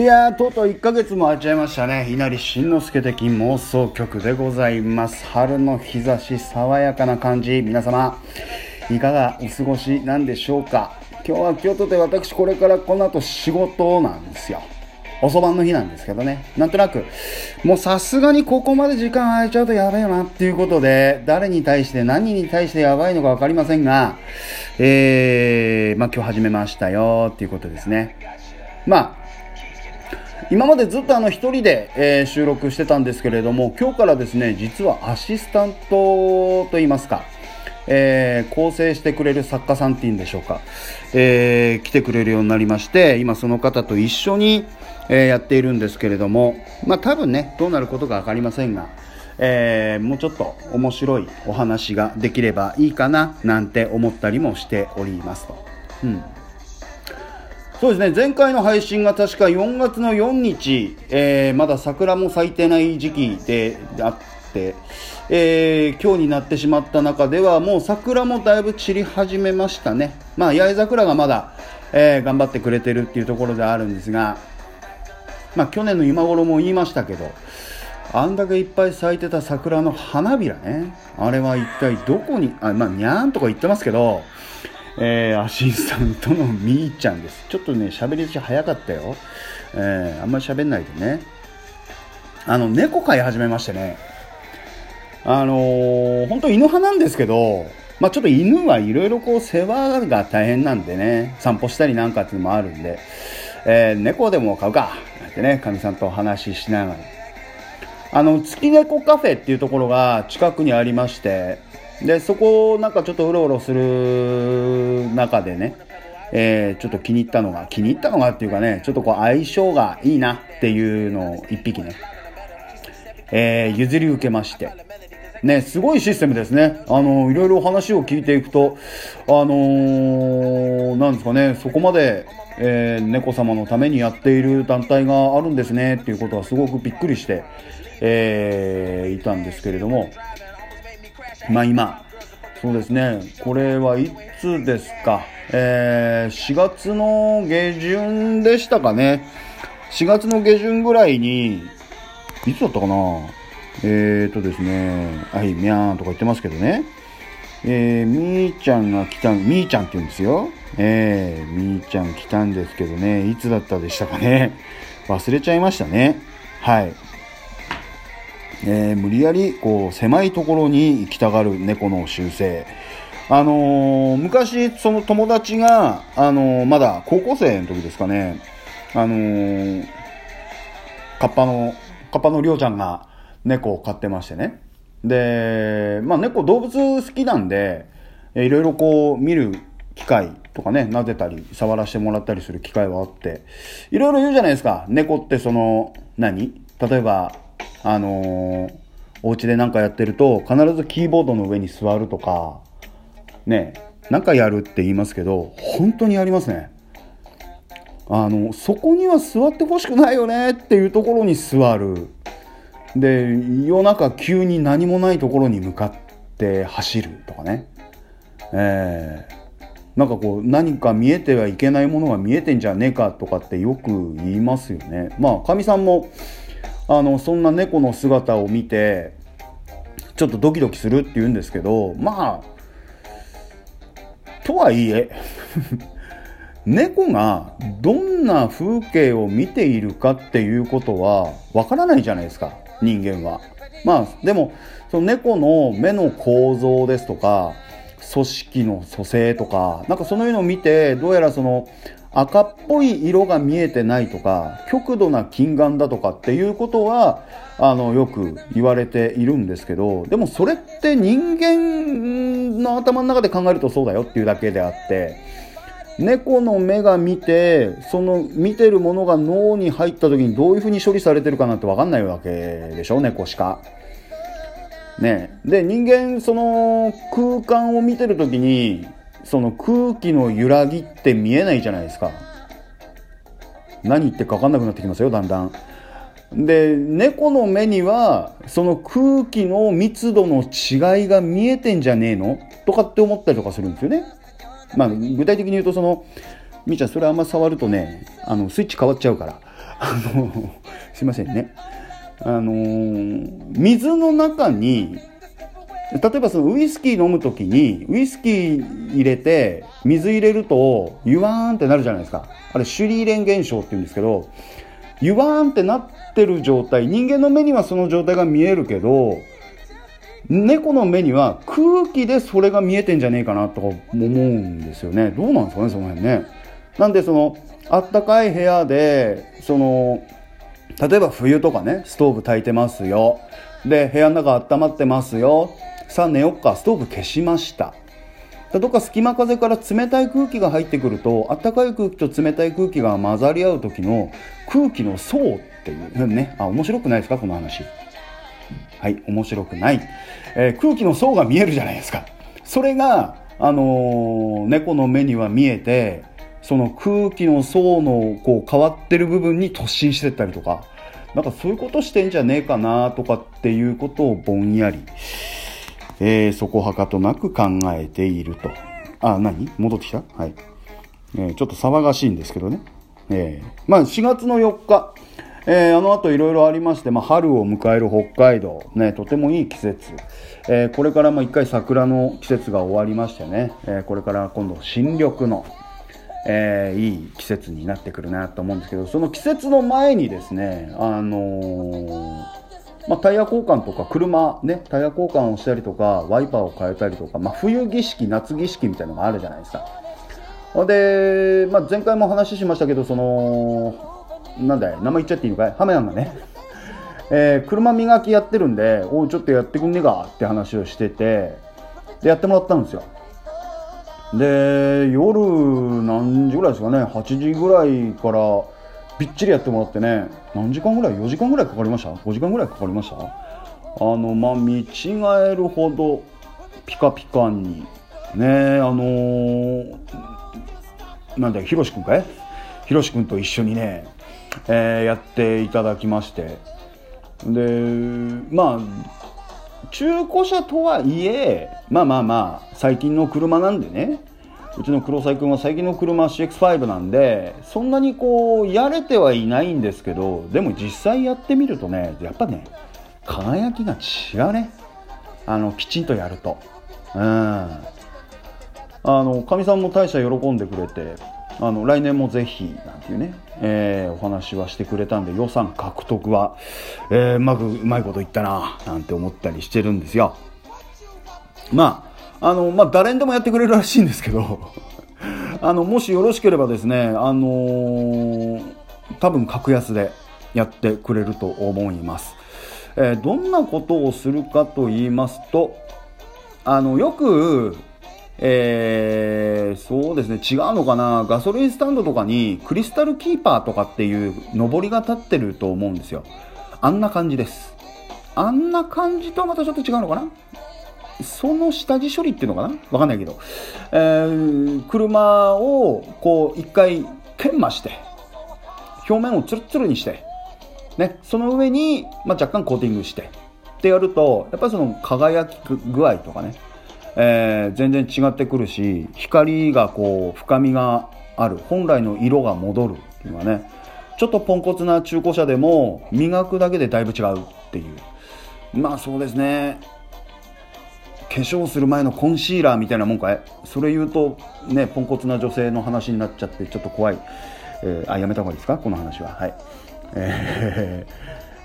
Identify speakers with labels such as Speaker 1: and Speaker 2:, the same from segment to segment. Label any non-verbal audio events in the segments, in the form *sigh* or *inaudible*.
Speaker 1: いやーとうとう1ヶ月も空いちゃいましたね。稲荷慎之介的妄想曲でございます。春の日差し爽やかな感じ。皆様いかがお過ごしなんでしょうか？今日は京都で私これからこの後仕事なんですよ。遅番の日なんですけどね。なんとなくもうさすがにここまで時間空いちゃうとやべえよなっていうことで誰に対して何に対してやばいのか分かりませんがえー、まあ今日始めましたよっていうことですね。まあ今までずっとあの一人で、えー、収録してたんですけれども今日からですね実はアシスタントといいますか、えー、構成してくれる作家さんっていうんでしょうか、えー、来てくれるようになりまして今その方と一緒に、えやっているんですけれどもまあ多分ねどうなることか分かりませんがえー、もうちょっと面白いお話ができればいいかななんて思ったりもしておりますと。うんそうですね。前回の配信が確か4月の4日、えー、まだ桜も咲いてない時期であって、えー、今日になってしまった中ではもう桜もだいぶ散り始めましたね、まあ、八重桜がまだ、えー、頑張ってくれてるっていうところであるんですが、まあ、去年の今頃も言いましたけどあんだけいっぱい咲いてた桜の花びらねあれは一体どこにあまあにゃーんとか言ってますけどえー、アシスタントのみーちゃんです。ちょっとね、喋り出し早かったよ。えー、あんまり喋んないでね。あの、猫飼い始めましてね。あのー、本当犬派なんですけど、まあちょっと犬はいろいろこう世話が大変なんでね、散歩したりなんかっていうのもあるんで、えー、猫でも飼うかなんてね、かみさんとお話ししながら。あの、月猫カフェっていうところが近くにありまして、でそこをなんかちょっとうろうろする中でね、えー、ちょっと気に入ったのが気に入ったのがっていうかねちょっとこう相性がいいなっていうのを1匹ね、えー、譲り受けましてね、すごいシステムですね。あの、いろいろ話を聞いていくと、あのー、なんですかね、そこまで、えー、猫様のためにやっている団体があるんですね、っていうことはすごくびっくりして、えー、いたんですけれども、まあ今、そうですね、これはいつですか、えー、4月の下旬でしたかね、4月の下旬ぐらいに、いつだったかな、えーとですね、はい、みゃーんとか言ってますけどね、えー、みーちゃんが来た、みーちゃんって言うんですよ。えー、みーちゃん来たんですけどね、いつだったでしたかね？忘れちゃいましたね。はい。えー、無理やりこう狭いところに行きたがる猫の習性。あのー、昔、その友達が、あのー、まだ高校生の時ですかね、あのー、カッパの、カッパのりょうちゃんが猫を飼ってましてね。で、まあ猫動物好きなんで、いろいろこう見る機会とかね、撫でたり、触らせてもらったりする機会はあって、いろいろ言うじゃないですか。猫ってその、何？例えば、あのー、お家で何かやってると必ずキーボードの上に座るとかねなんかやるって言いますけど本当にやりますね。あのそこには座ってほしくないよねっていうところに座る。で夜中急に何もないところに向かって走るとかね。えー、なんかこう何か見えてはいけないものが見えてんじゃねえかとかってよく言いますよね。まあかみさんもあのそんな猫の姿を見てちょっとドキドキするって言うんですけどまあとはいえ *laughs* 猫がどんな風景を見ているかっていうことはわからないじゃないですか人間は。まあでもその猫の目の構造ですとか組織の組成とかなんかそういうのを見てどうやらその赤っぽい色が見えてないとか極度な近眼だとかっていうことはあのよく言われているんですけどでもそれって人間の頭の中で考えるとそうだよっていうだけであって猫の目が見てその見てるものが脳に入った時にどういうふうに処理されてるかなんて分かんないわけでしょ猫しか。ね、で人間その空間を見てる時にその空気の揺らぎって見えないじゃないですか。何言ってか分かんなくなってきますよだんだん。で猫の目にはその空気の密度の違いが見えてんじゃねえの？とかって思ったりとかするんですよね。まあ具体的に言うとそのみーちゃんそれあんま触るとねあのスイッチ変わっちゃうから。あのすいませんね。あのー、水の中に例えばそのウイスキー飲む時にウイスキー入れて水入れるとユワーンってなるじゃないですか。あれシュリーレン現象って言うんですけどユワーンってなってる状態人間の目にはその状態が見えるけど猫の目には空気でそれが見えてんじゃねえかなとか思うんですよね。どうなんですかねその辺ね。なんでそのあったかい部屋でその例えば冬とかねストーブ炊いてますよ。で部屋の中温まってますよ。さあ寝よっかストーブ消しました。どっか隙間風から冷たい空気が入ってくると暖かい空気と冷たい空気が混ざり合う時の空気の層っていうねあ面白くないですかこの話。はい面白くない、えー、空気の層が見えるじゃないですか。それがあのー、猫の目には見えてその空気の層のこう変わってる部分に突進してったりとか。なんかそういうことしてんじゃねえかなとかっていうことをぼんやり、えー、そこはかとなく考えていると。あ、何？戻ってきた？はい。えー、ちょっと騒がしいんですけどね。えー、まあ4月の4日、えー、あの後いろいろありまして、まあ、春を迎える北海道、ね、とてもいい季節、えー、これからも一回桜の季節が終わりましてね、えー、これから今度新緑の、え、いい季節になってくるなと思うんですけどその季節の前にですねあの、まあ、タイヤ交換とか車ねタイヤ交換をしたりとかワイパーを変えたりとか、まあ、冬儀式夏儀式みたいなのがあるじゃないですか。で、まあ、前回も話しましたけどそのなんだい名前言っちゃっていいのかい？ハメヤンがね。*laughs* えー、車磨きやってるんで、おちょっとやってくんねえかって話をしてて、で、やってもらったんですよ。で夜何時ぐらいですかね？8時ぐらいからびっちりやってもらってね何時間ぐらい？4時間ぐらいかかりました？5時間ぐらいかかりました？あのまあ見違えるほどピカピカにねあのー、なんだよひろしくんかい？ひろしくんと一緒にね、えー、やっていただきまして。でまあ中古車とはいえまあまあまあ最近の車なんでねうちの黒沢君は最近の車 CX5 なんでそんなにこうやれてはいないんですけどでも実際やってみるとねやっぱね輝きが違うね。あのきちんとやると。うん。あのかみさんも大社喜んでくれてあの来年もぜひなんていうね、えー、お話はしてくれたんで予算獲得は、えー、うまくうまいこと言ったななんて思ったりしてるんですよ。まああのまあ誰にでもやってくれるらしいんですけど *laughs* あのもしよろしければですねあのー、多分格安でやってくれると思います、えー、どんなことをするかと言いますとあのよくえー、そうですね、違うのかな、ガソリンスタンドとかにクリスタルキーパーとかっていう上りが立ってると思うんですよ。あんな感じです。あんな感じとはまたちょっと違うのかな？その下地処理っていうのかな？わかんないけど、えー、車をこう一回研磨して、表面をツルツルにして、ね、その上に、まあ、若干コーティングして、ってやると、やっぱりその輝き具合とかね、えー、全然違ってくるし光がこう深みがある本来の色が戻るっていうのはねちょっとポンコツな中古車でも磨くだけでだいぶ違うっていう。まあそうですね。化粧する前のコンシーラーみたいなもんかい？それ言うとねポンコツな女性の話になっちゃってちょっと怖い、えー、あやめた方がいいですか？この話は。はい、え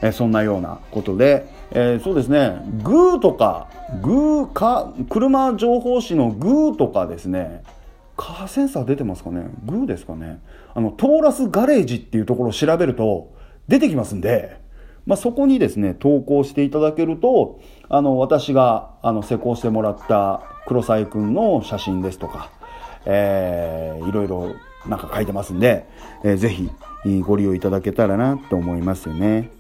Speaker 1: ー、そんなようなことで。えー、そうですね、グーとか、グーか、車情報誌のグーとかですね、カーセンサー出てますかね？グーですかね？あの、トーラスガレージっていうところを調べると出てきますんで、まあ、そこにですね、投稿していただけると、あの、私が、あの、施工してもらった黒沢くんの写真ですとか、えー、いろいろなんか書いてますんで、えー、ぜひご利用いただけたらなと思いますよね。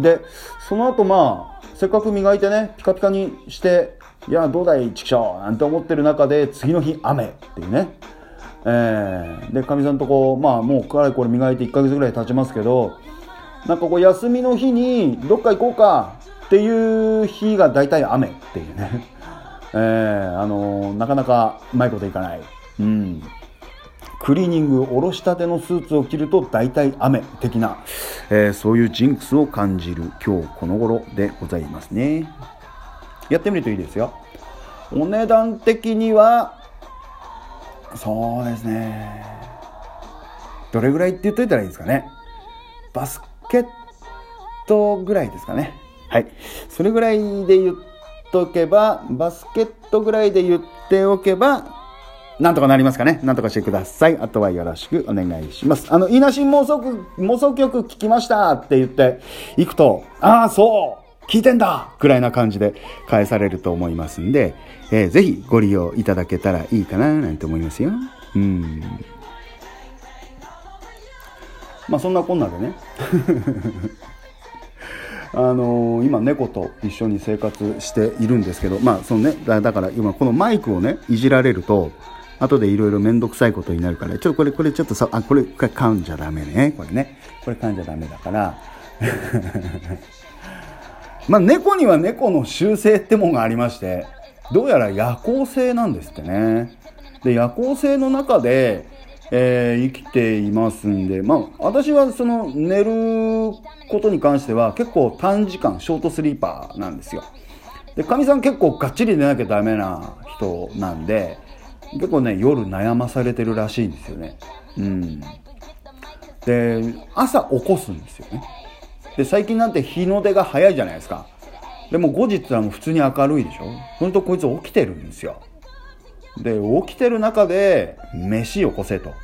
Speaker 1: で、その後まあ、せっかく磨いてね、ピカピカにして、いや、どうだい、ちくしょうなんて思ってる中で、次の日、雨っていうね。えー、で、かみさんとこう、まあ、もう、かれこれ磨いて1ヶ月ぐらい経ちますけど、なんかこう、休みの日に、どっか行こうかっていう日が大体雨っていうね。*laughs* えー、あのー、なかなかうまいこといかない。うん。クリーニングおろしたてのスーツを着ると大体雨的な、えー、そういうジンクスを感じる今日この頃でございますねやってみるといいですよお値段的にはそうですねどれぐらいって言っといたらいいですかねバスケットぐらいですかねはいそれぐらいで言っとけばバスケットぐらいで言っておけばなんとかなりますかねなんとかしてください。あとはよろしくお願いします。あの、稲し妄想妄想曲聞きましたって言って行くと、ああ、そう聞いてんだくらいな感じで返されると思いますんで、えー、ぜひご利用いただけたらいいかななんて思いますよ。うん。まあそんなこんなでね。*laughs* あのー、今猫と一緒に生活しているんですけどまあそのねだから今このマイクをねいじられると後でいろいろ面倒くさいことになるからちょっとこれこれちょっとさあこれこれ噛んじゃダメね。これね。これ噛んじゃダメだから。*laughs* まあ猫には猫の習性ってもんがありましてどうやら夜行性なんですってね。で夜行性の中でえー、生きていますんで、まあ、私はその寝ることに関しては結構短時間、ショートスリーパーなんですよ。で、かみさん結構がっちり寝なきゃダメな人なんで、結構ね、夜悩まされてるらしいんですよね。うん。で、朝起こすんですよね。で、最近なんて日の出が早いじゃないですか。でも後日はもう普通に明るいでしょほんとこいつ起きてるんですよ。で、起きてる中で、飯よこせと。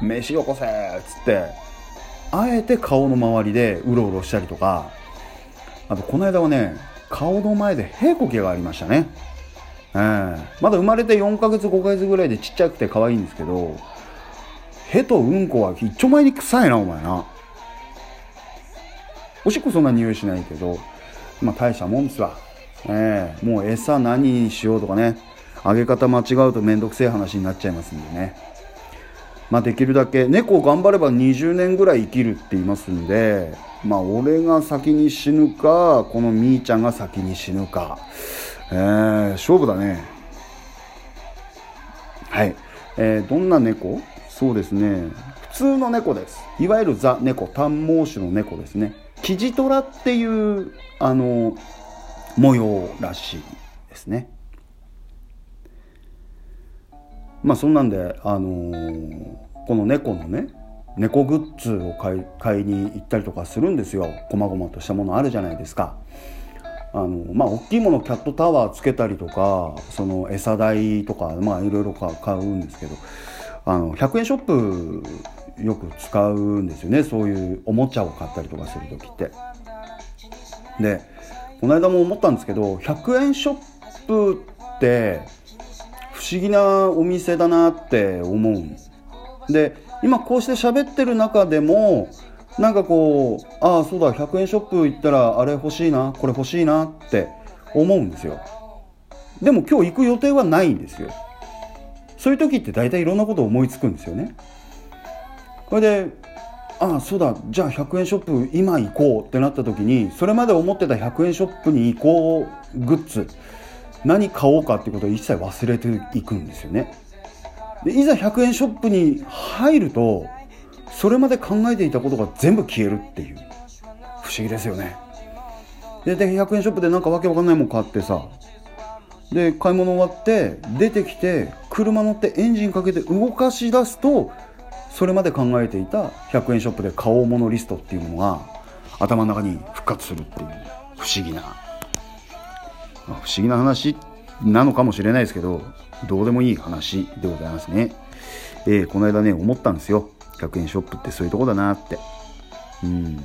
Speaker 1: 飯よこせっつって、あえて顔の周りでうろうろしたりとか、あとこの間はね、顔の前で屁こきがありましたね。えー、まだ生まれて4ヶ月5ヶ月ぐらいでちっちゃくて可愛いんですけど、へとうんこは一丁前に臭いな、お前な。おしっこそんな匂いしないけど、まあ大したもんですわ。えー、もう餌何にしようとかね、あげ方間違うとめんどくせえ話になっちゃいますんでね。まあできるだけ、猫頑張れば20年ぐらい生きるって言いますんで、まあ俺が先に死ぬか、このみーちゃんが先に死ぬか。えー、勝負だね。はい。えー、どんな猫？そうですね。普通の猫です。いわゆるザ猫、短毛種の猫ですね。キジトラっていう、あの、模様らしいですね。まあそんなんで、あのー、この猫のね猫グッズを買い買いに行ったりとかするんですよこまごまとしたものあるじゃないですか。あのまあ大きいものキャットタワーつけたりとかその餌代とかまあいろいろ買うんですけどあの100円ショップよく使うんですよねそういうおもちゃを買ったりとかする時って。でこの間も思ったんですけど100円ショップって不思議なお店だなって思う。んで今こうして喋ってる中でもなんかこうああそうだ100円ショップ行ったらあれ欲しいなこれ欲しいなって思うんですよ。でも今日行く予定はないんですよ。そういう時って大体いろんなこと思いつくんですよね。これでああそうだじゃあ100円ショップ今行こうってなった時にそれまで思ってた100円ショップに行こうグッズ何買おうかっていうことを一切忘れていくんですよね。でいざ100円ショップに入るとそれまで考えていたことが全部消えるっていう不思議ですよね。でで100円ショップでなんかわけわかんないもん買ってさで買い物終わって出てきて車乗ってエンジンかけて動かし出すとそれまで考えていた100円ショップで買おうものリストっていうものが頭の中に復活するっていう不思議な、不思議な話なのかもしれないですけど、どうでもいい話でございますね。えー、この間ね、思ったんですよ。100円ショップってそういうとこだなって。うん。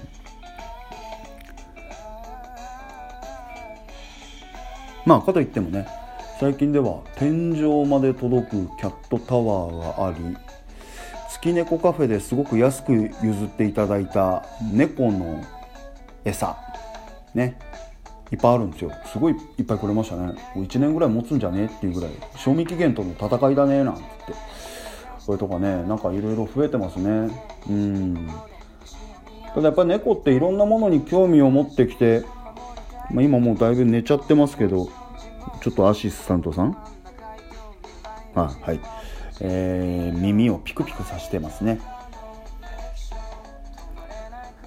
Speaker 1: まあ、かといってもね、最近では天井まで届くキャットタワーがあり、月猫カフェですごく安く譲っていただいた猫の餌、ね、いっぱいあるんですよ。すごいいっぱいくれましたね。1年ぐらい持つんじゃねえっていうぐらい。賞味期限との戦いだねなんつって。それとかねなんかいろいろ増えてますね。うん。ただやっぱり猫っていろんなものに興味を持ってきて、まあ、今もうだいぶ寝ちゃってますけどちょっとアシスタントさん？あはい。えー、耳をピクピクさせてますね。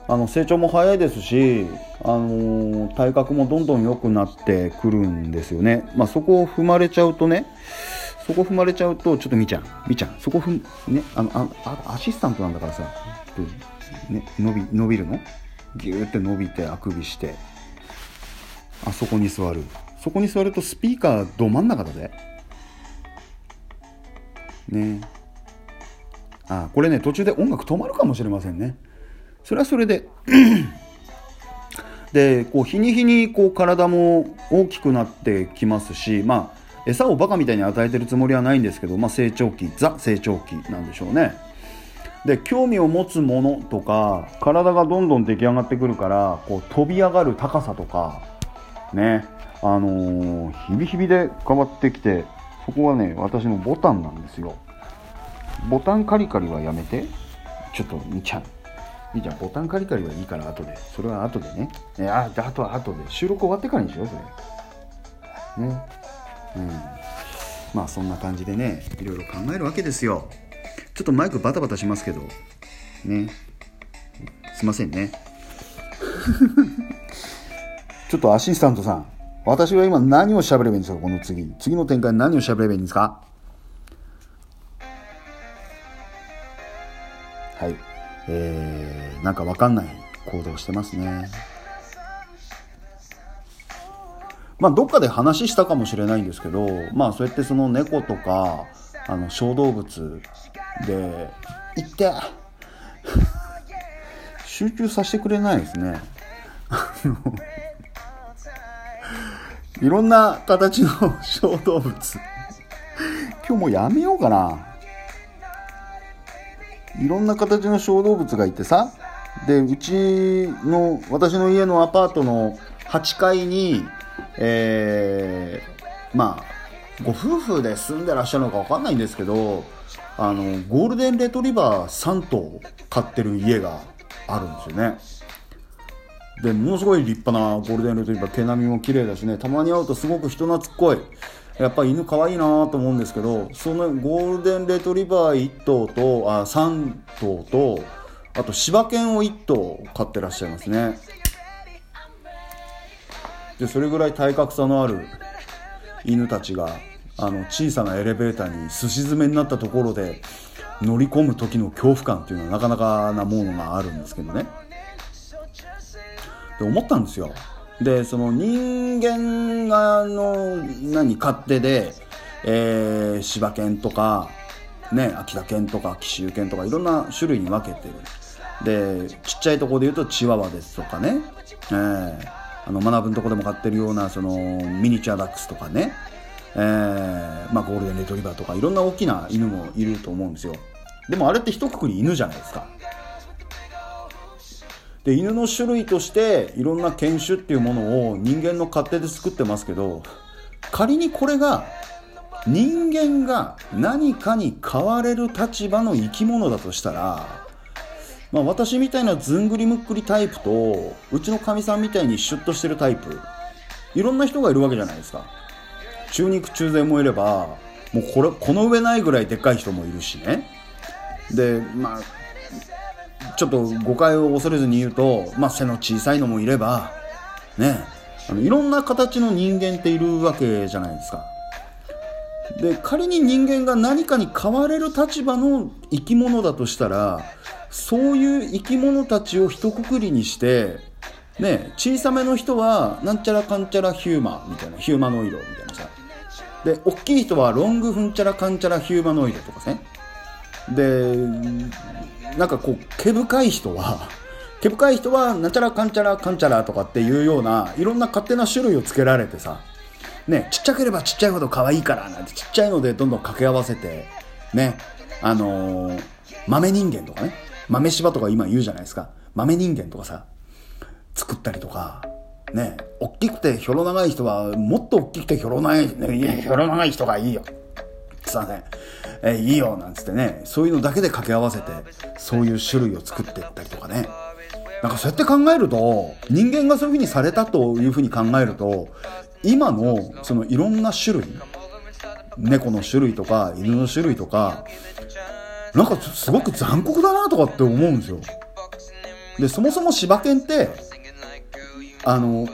Speaker 1: あの成長も早いですし、あのー、体格もどんどん良くなってくるんですよね、まあ、そこを踏まれちゃうとねそこ踏まれちゃうとちょっとみちゃんみちゃんそこ踏ねあのあアシスタントなんだからさね、伸び伸びるの？ギューって伸びてあくびしてあそこに座る。そこに座るとスピーカーど真ん中だぜ。ね。あこれね途中で音楽止まるかもしれませんね。それはそれで *clears throat* でこう日に日にこう体も大きくなってきますしまあ餌をバカみたいに与えてるつもりはないんですけど、まあ、成長期ザ成長期なんでしょうね。で興味を持つものとか体がどんどん出来上がってくるからこう飛び上がる高さとかねあのー、日々日々で変わってきてそこはね私のボタンなんですよ。ボタンカリカリはやめてちょっとみちゃんみちゃん。ボタンカリカリはいいから後で。それは後でね。ああとは後で。収録終わってからにしようそれ。ね。うん。まあそんな感じでねいろいろ考えるわけですよ。ちょっとマイクバタバタしますけど。ね。すいませんね。*laughs* ちょっとアシスタントさん。私は今何を喋ればいいんですかこの次。次の展開何を喋ればいいんですか？はい。えー、なんかわかんない行動してますね。まあどっかで話したかもしれないんですけどまあそうやってその猫とかあの小動物で行って集中させてくれないですね。いろんな形の小動物。今日もうやめようかな。いろんな形の小動物がいてさでうちの私の家のアパートの8階にえー、まあご夫婦で住んでらっしゃるのか分かんないんですけどあのゴールデンレトリバー3頭飼ってる家があるんですよね。でものすごい立派なゴールデンレトリバー毛並みも綺麗だしねたまに会うとすごく人懐っこい。やっぱ犬可愛いなと思うんですけどそのゴールデンレトリバー1頭とあ3頭とあと柴犬を1頭飼ってらっしゃいますね。でそれぐらい体格差のある犬たちがあの小さなエレベーターにすし詰めになったところで乗り込む時の恐怖感っていうのはなかなかなものがあるんですけどね。で思ったんですよ。でその人間がの何勝手で、えー、柴犬とかね秋田犬とか紀州犬とかいろんな種類に分けてる。でちっちゃいとこで言うとチワワですとかね、えー、あの学ぶのとこでも飼ってるようなそのミニチュアダックスとかね。えー、まあ、ゴールデンレトリバーとかいろんな大きな犬もいると思うんですよ。でもあれって一括り犬じゃないですか。で犬の種類としていろんな犬種っていうものを人間の勝手で作ってますけど仮にこれが人間が何かに変われる立場の生き物だとしたら、まあ、私みたいなずんぐりむっくりタイプとうちのかみさんみたいにシュッとしてるタイプいろんな人がいるわけじゃないですか。中肉中背もいればもうこれこの上ないぐらいでっかい人もいるしね。でまあちょっと誤解を恐れずに言うと、まあ、背の小さいのもいればね。あのいろんな形の人間っているわけじゃないですか。で仮に人間が何かに変われる立場の生き物だとしたらそういう生き物たちを一括りにしてね小さめの人はなんちゃらかんちゃらヒューマみたいなヒューマノイドみたいなさ。で大きい人はロングフンチャラカンチャラヒューマノイドとかねでなんかこう毛深い人は *laughs* 毛深い人はなんちゃらかんちゃらかんちゃらとかっていうようないろんな勝手な種類をつけられてさ。ねちっちゃければちっちゃいほど可愛いからなんてちっちゃいのでどんどん掛け合わせてねあのー、豆人間とかね豆柴とか今言うじゃないですか豆人間とかさ作ったりとかね、大きくてひょろ長い人は、もっと大きくてひょろ長い、ね、ひょろ長い人がいいよ。すいません。えいいよ、なんつってね、そういうのだけで掛け合わせて、そういう種類を作っていったりとかね。なんかそうやって考えると、人間がそういうふうにされたというふうに考えると、今の、そのいろんな種類、猫の種類とか犬の種類とかなんかすごく残酷だなとかって思うんですよ。でそもそも柴犬ってあの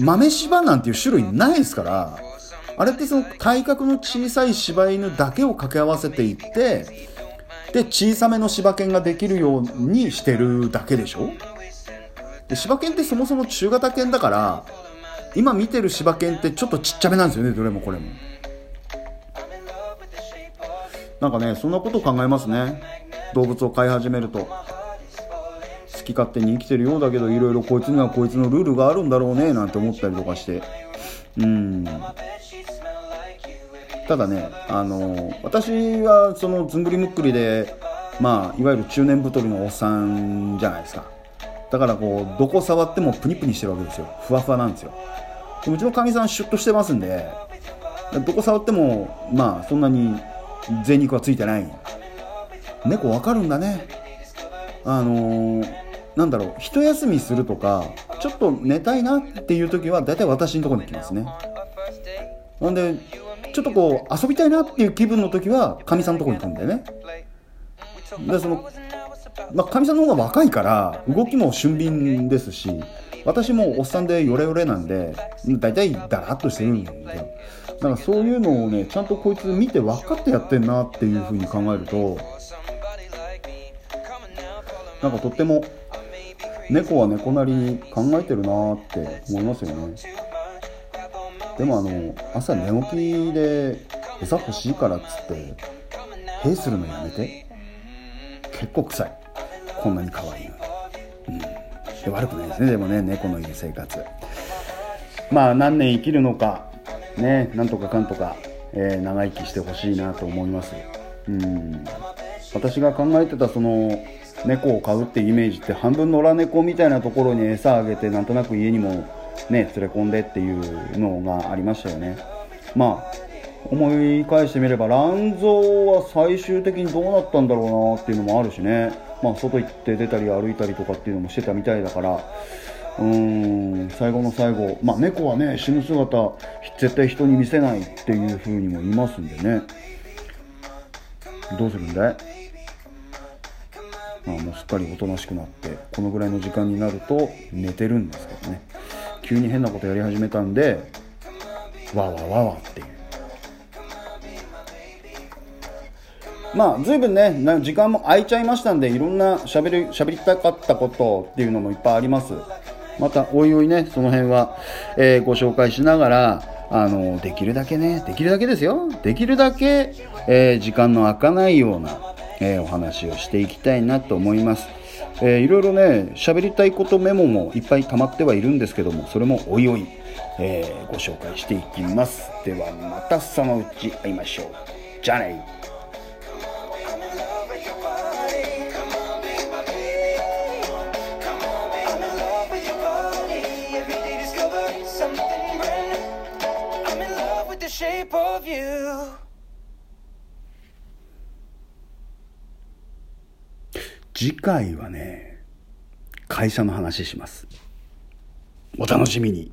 Speaker 1: 豆柴なんていう種類ないですからあれってその体格の小さい柴犬だけを掛け合わせていってで小さめの柴犬ができるようにしてるだけでしょ。で柴犬ってそもそも中型犬だから今見てる柴犬ってちょっとちっちゃめなんですよねどれもこれも。なんかねそんなことを考えますね。動物を飼い始めると。好き勝手に生きてるようだけどいろいろこいつにはこいつのルールがあるんだろうねなんて思ったりとかして。うん。ただねあの私はそのずんぐりむっくりでまあいわゆる中年太りのおっさんじゃないですか。だからこうどこ触ってもプニプニしてるわけですよ。ふわふわなんですよ。うちのかみさんシュッとしてますんでどこ触ってもまあそんなに贅肉はついてない。猫わかるんだね。あのー、なんだろう一休みするとかちょっと寝たいなっていう時は大体私のところに来ますね。なんでちょっとこう遊びたいなっていう気分の時はかみさんのとこに行くんだよね。でそのまあ、かみさんの方が若いから動きも俊敏ですし私もおっさんでヨレヨレなんで大体ダラッとしてるんで。だからそういうのをねちゃんとこいつ見て分かってやってんなっていうふうに考えるとなんかとっても猫は猫なりに考えてるなって思いますよね。でもあの朝寝起きで餌欲しいからっつって兵するのやめて。結構臭い。こんなに可愛いのに、うん、悪くないですね。でもね猫のいる生活。まあ何年生きるのかねなんとかかんとか、えー、長生きしてほしいなと思います。うん。私が考えてたその猫を飼うってイメージって半分野良猫みたいなところに餌あげてなんとなく家にもね連れ込んでっていうのがありましたよね。まあ思い返してみれば乱蔵は最終的にどうなったんだろうなっていうのもあるしね。まあ外行って出たり歩いたりとかっていうのもしてたみたいだから。うーん最後の最後。まあ猫はね死ぬ姿絶対人に見せないっていう風にも言いますんでね。どうするんだい？まあもうすっかりおとなしくなってこのぐらいの時間になると寝てるんですけどね。急に変なことやり始めたんでわわわわっていう。まあ随分ね時間も空いちゃいましたんでいろんな喋り喋りたかったことっていうのもいっぱいあります。またおいおいねその辺は、えー、ご紹介しながらあのできるだけねできるだけですよ。できるだけ、えー、時間の空かないような、えー、お話をしていきたいなと思います。えー、いろいろね喋りたいことメモもいっぱい溜まってはいるんですけどもそれもおいおい、えー、ご紹介していきます。ではまたそのうち会いましょう。じゃあね。次回はね会社の話しますお楽しみに